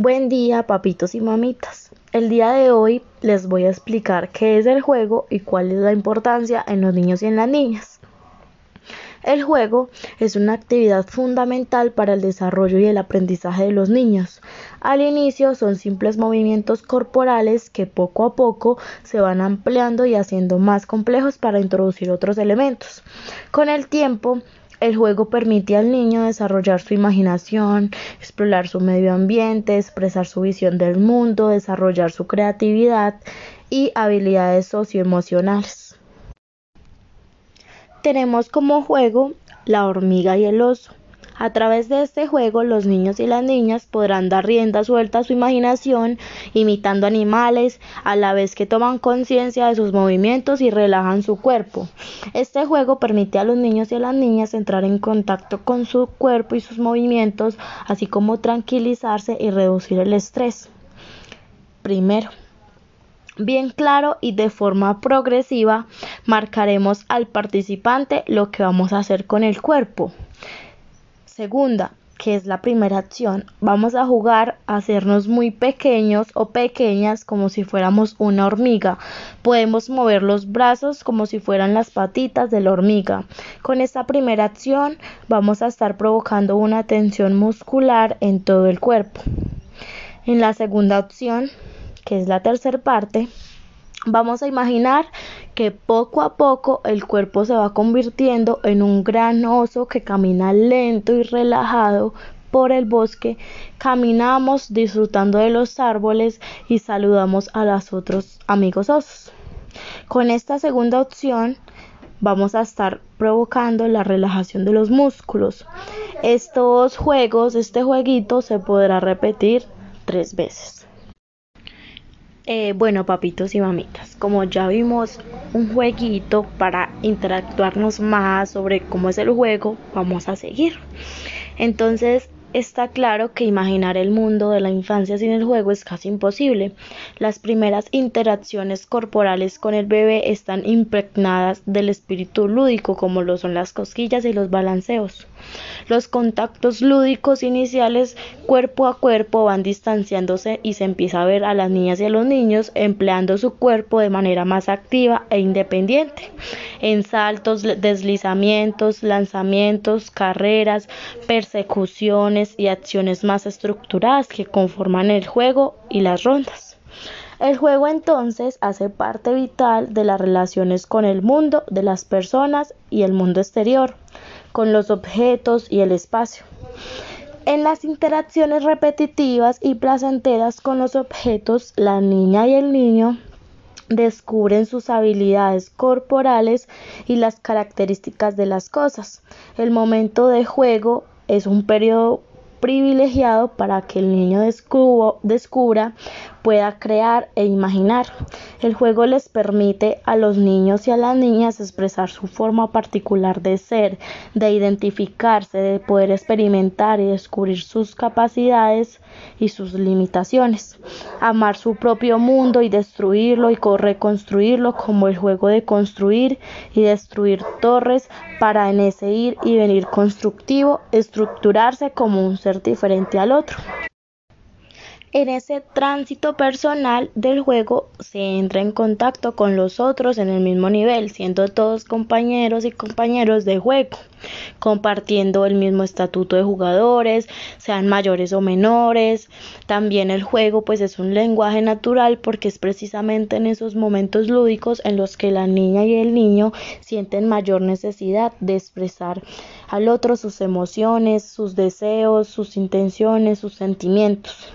Buen día, papitos y mamitas. El día de hoy les voy a explicar qué es el juego y cuál es la importancia en los niños y en las niñas. El juego es una actividad fundamental para el desarrollo y el aprendizaje de los niños. Al inicio son simples movimientos corporales que poco a poco se van ampliando y haciendo más complejos para introducir otros elementos. Con el tiempo, el juego permite al niño desarrollar su imaginación, explorar su medio ambiente, expresar su visión del mundo, desarrollar su creatividad y habilidades socioemocionales. Tenemos como juego la hormiga y el oso. A través de este juego los niños y las niñas podrán dar rienda suelta a su imaginación imitando animales a la vez que toman conciencia de sus movimientos y relajan su cuerpo. Este juego permite a los niños y a las niñas entrar en contacto con su cuerpo y sus movimientos, así como tranquilizarse y reducir el estrés. Primero, bien claro y de forma progresiva marcaremos al participante lo que vamos a hacer con el cuerpo. Segunda, que es la primera acción, vamos a jugar a hacernos muy pequeños o pequeñas como si fuéramos una hormiga. Podemos mover los brazos como si fueran las patitas de la hormiga. Con esta primera acción vamos a estar provocando una tensión muscular en todo el cuerpo. En la segunda opción, que es la tercera parte, Vamos a imaginar que poco a poco el cuerpo se va convirtiendo en un gran oso que camina lento y relajado por el bosque, caminamos disfrutando de los árboles y saludamos a los otros amigos osos. Con esta segunda opción vamos a estar provocando la relajación de los músculos. Estos juegos, este jueguito se podrá repetir tres veces. Eh, bueno, papitos y mamitas, como ya vimos un jueguito para interactuarnos más sobre cómo es el juego, vamos a seguir. Entonces, Está claro que imaginar el mundo de la infancia sin el juego es casi imposible. Las primeras interacciones corporales con el bebé están impregnadas del espíritu lúdico, como lo son las cosquillas y los balanceos. Los contactos lúdicos iniciales cuerpo a cuerpo van distanciándose y se empieza a ver a las niñas y a los niños empleando su cuerpo de manera más activa e independiente en saltos, deslizamientos, lanzamientos, carreras, persecuciones y acciones más estructuradas que conforman el juego y las rondas. El juego entonces hace parte vital de las relaciones con el mundo, de las personas y el mundo exterior, con los objetos y el espacio. En las interacciones repetitivas y placenteras con los objetos, la niña y el niño descubren sus habilidades corporales y las características de las cosas. El momento de juego es un periodo privilegiado para que el niño descubra, pueda crear e imaginar. El juego les permite a los niños y a las niñas expresar su forma particular de ser, de identificarse, de poder experimentar y descubrir sus capacidades y sus limitaciones, amar su propio mundo y destruirlo y reconstruirlo como el juego de construir y destruir torres para en ese ir y venir constructivo, estructurarse como un ser diferente al otro. En ese tránsito personal del juego se entra en contacto con los otros en el mismo nivel, siendo todos compañeros y compañeros de juego, compartiendo el mismo estatuto de jugadores, sean mayores o menores. También el juego pues es un lenguaje natural porque es precisamente en esos momentos lúdicos en los que la niña y el niño sienten mayor necesidad de expresar al otro sus emociones, sus deseos, sus intenciones, sus sentimientos.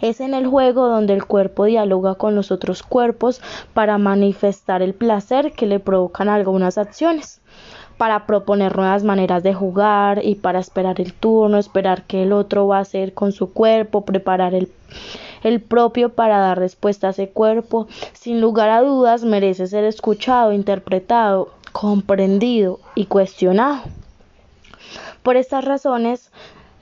Es en el juego donde el cuerpo dialoga con los otros cuerpos para manifestar el placer que le provocan algunas acciones para proponer nuevas maneras de jugar y para esperar el turno, esperar que el otro va a hacer con su cuerpo, preparar el, el propio para dar respuesta a ese cuerpo. Sin lugar a dudas merece ser escuchado, interpretado, comprendido y cuestionado. Por estas razones,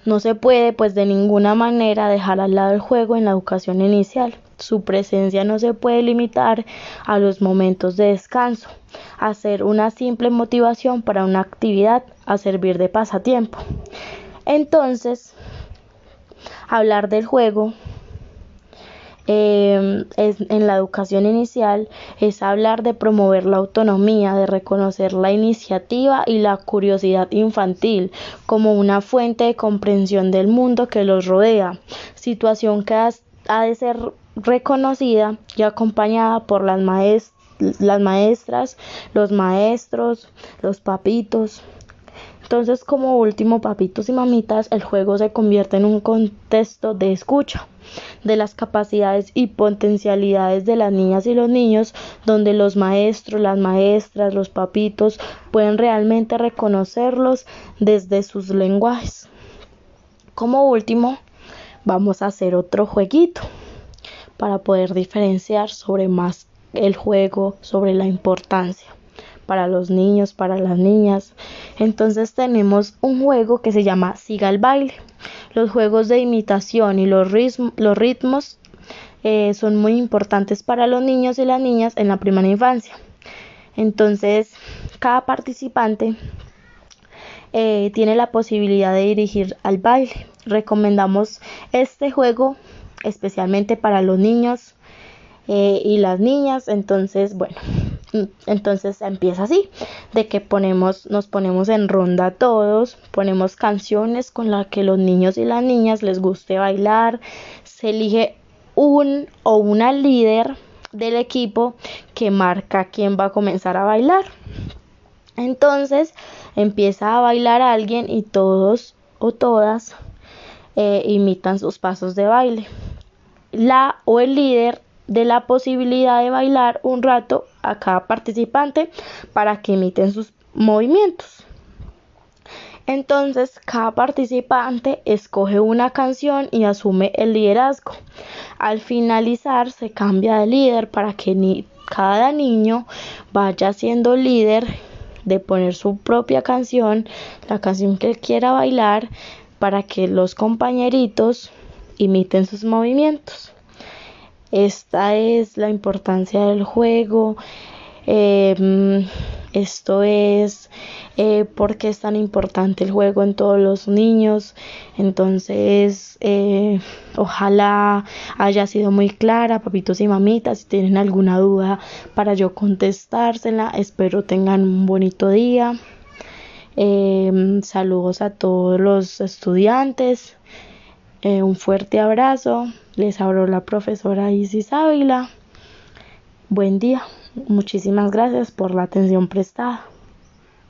no se puede pues de ninguna manera dejar al lado el juego en la educación inicial. Su presencia no se puede limitar a los momentos de descanso, a ser una simple motivación para una actividad, a servir de pasatiempo. Entonces, hablar del juego em, en la educación inicial es hablar de promover la autonomía, de reconocer la iniciativa y la curiosidad infantil como una fuente de comprensión del mundo que los rodea, situación que ha de ser reconocida y acompañada por las, las maestras, los maestros, los papitos, entonces, como último, papitos y mamitas, el juego se convierte en un contexto de escucha de las capacidades y potencialidades de las niñas y los niños, donde los maestros, las maestras, los papitos pueden realmente reconocerlos desde sus lenguajes. Como último, vamos a hacer otro jueguito para poder diferenciar sobre más el juego, sobre la importancia para los niños, para las niñas. Entonces tenemos un juego que se llama Siga el baile. Los juegos de imitación y los, los ritmos eh, son muy importantes para los niños y las niñas en la primera infancia. Entonces, cada participante eh, tiene la posibilidad de dirigir al baile. Recomendamos este juego especialmente para los niños eh, y las niñas. Entonces, bueno, entonces empieza así, de que ponemos, nos ponemos en ronda todos, ponemos canciones con las que los niños y las niñas les guste bailar, se elige un o una líder del equipo que marca quién va a comenzar a bailar. Entonces empieza a bailar alguien y todos o todas eh, imitan sus pasos de baile. La o el líder de la posibilidad de bailar un rato a cada participante para que imiten sus movimientos. Entonces, cada participante escoge una canción y asume el liderazgo. Al finalizar, se cambia de líder para que cada niño vaya siendo líder de poner su propia canción, la canción que quiera bailar, para que los compañeritos imiten sus movimientos. Esta es la importancia del juego. Em, esto es eh, porque es tan importante el juego en todos los niños. Entonces, eh, ojalá haya sido muy clara, papitos y mamitas. Si tienen alguna duda para yo contestársela, espero tengan un bonito día. Em, saludos a todos los estudiantes. Eh, un fuerte abrazo. Les habló la profesora Isis Ávila. Buen día. Muchísimas gracias por la atención prestada.